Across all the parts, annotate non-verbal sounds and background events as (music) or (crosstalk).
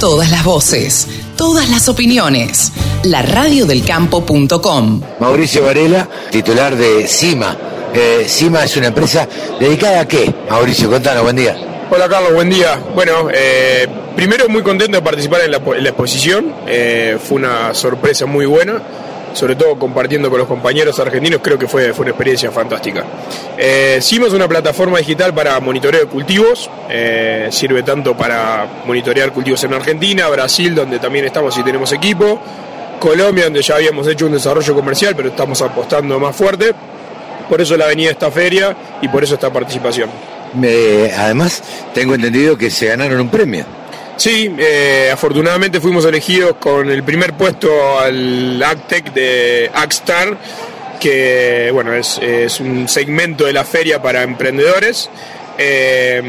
Todas las voces, todas las opiniones. La radiodelcampo.com. Mauricio Varela, titular de CIMA. Eh, CIMA es una empresa dedicada a qué? Mauricio, contanos, buen día. Hola Carlos, buen día. Bueno, eh, primero muy contento de participar en la, en la exposición. Eh, fue una sorpresa muy buena sobre todo compartiendo con los compañeros argentinos, creo que fue, fue una experiencia fantástica. Eh, es una plataforma digital para monitoreo de cultivos, eh, sirve tanto para monitorear cultivos en Argentina, Brasil, donde también estamos y tenemos equipo, Colombia, donde ya habíamos hecho un desarrollo comercial, pero estamos apostando más fuerte. Por eso la venida de esta feria y por eso esta participación. además, tengo entendido que se ganaron un premio. Sí, eh, afortunadamente fuimos elegidos con el primer puesto al AgTech de AgStar, que bueno, es, un segmento de la feria para emprendedores. Eh,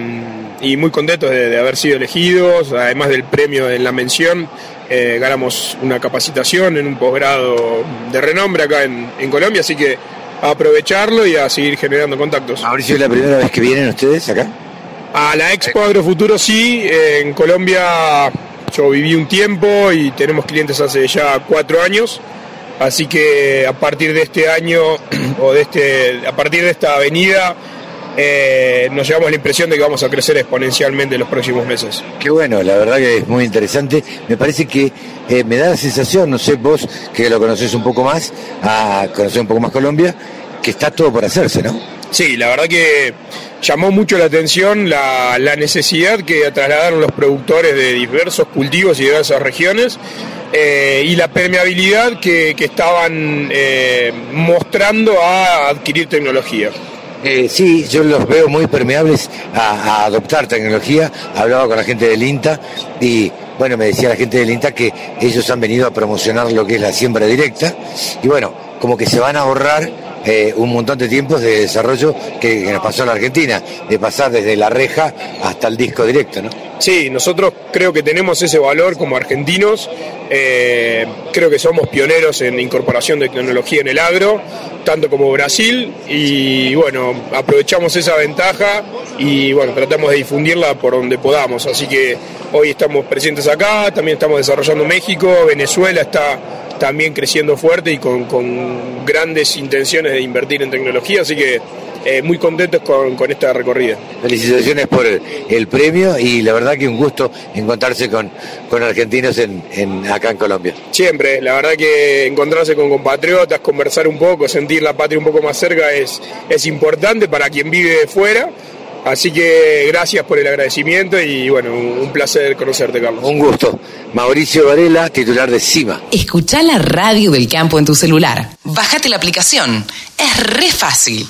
y muy contentos de, haber sido elegidos, además del premio en la mención, eh, ganamos una capacitación en un posgrado de renombre acá en, en Colombia, así que a aprovecharlo y a seguir generando contactos. Mauricio, ¿es la primera vez que vienen ustedes acá? A la Expo Agrofuturo sí, en Colombia yo viví un tiempo y tenemos clientes hace ya cuatro años, así que a partir de este año (clears throat) o de este, a partir de esta avenida eh, nos llevamos la impresión de que vamos a crecer exponencialmente en los próximos meses. Qué bueno, la verdad que es muy interesante. Me parece que eh, me da la sensación, no sé vos que lo conoces un poco más, a conocer un poco más Colombia, que está todo por hacerse, ¿no? Sí, la verdad que llamó mucho la atención la, necesidad que trasladaron los productores de diversos cultivos y diversas regiones eh, y la permeabilidad que, estaban eh, mostrando a adquirir tecnología. Eh, sí, yo los veo muy permeables a, adoptar tecnología. Hablaba con la gente del INTA y, bueno, me decía la gente del INTA que ellos han venido a promocionar lo que es la siembra directa y, bueno, como que se van a ahorrar eh, un montón de tiempos de desarrollo que, nos pasó en la Argentina, de pasar desde la reja hasta el disco directo, ¿no? Sí, nosotros creo que tenemos ese valor como argentinos, eh, creo que somos pioneros en incorporación de tecnología en el agro, tanto como Brasil, y bueno, aprovechamos esa ventaja y bueno, tratamos de difundirla por donde podamos, así que hoy estamos presentes acá, también estamos desarrollando México, Venezuela está también creciendo fuerte y con, grandes intenciones de invertir en tecnología, así que eh, muy contentos con, esta recorrida. Felicitaciones por el, premio y la verdad que un gusto encontrarse con, con argentinos en, acá en Colombia. Siempre, la verdad que encontrarse con compatriotas, conversar un poco, sentir la patria un poco más cerca es, es importante para quien vive fuera Así que gracias por el agradecimiento y bueno, un placer conocerte, Carlos. Un gusto. Mauricio Varela, titular de CIMA. Escucha la radio del campo en tu celular. Bájate la aplicación. Es re fácil.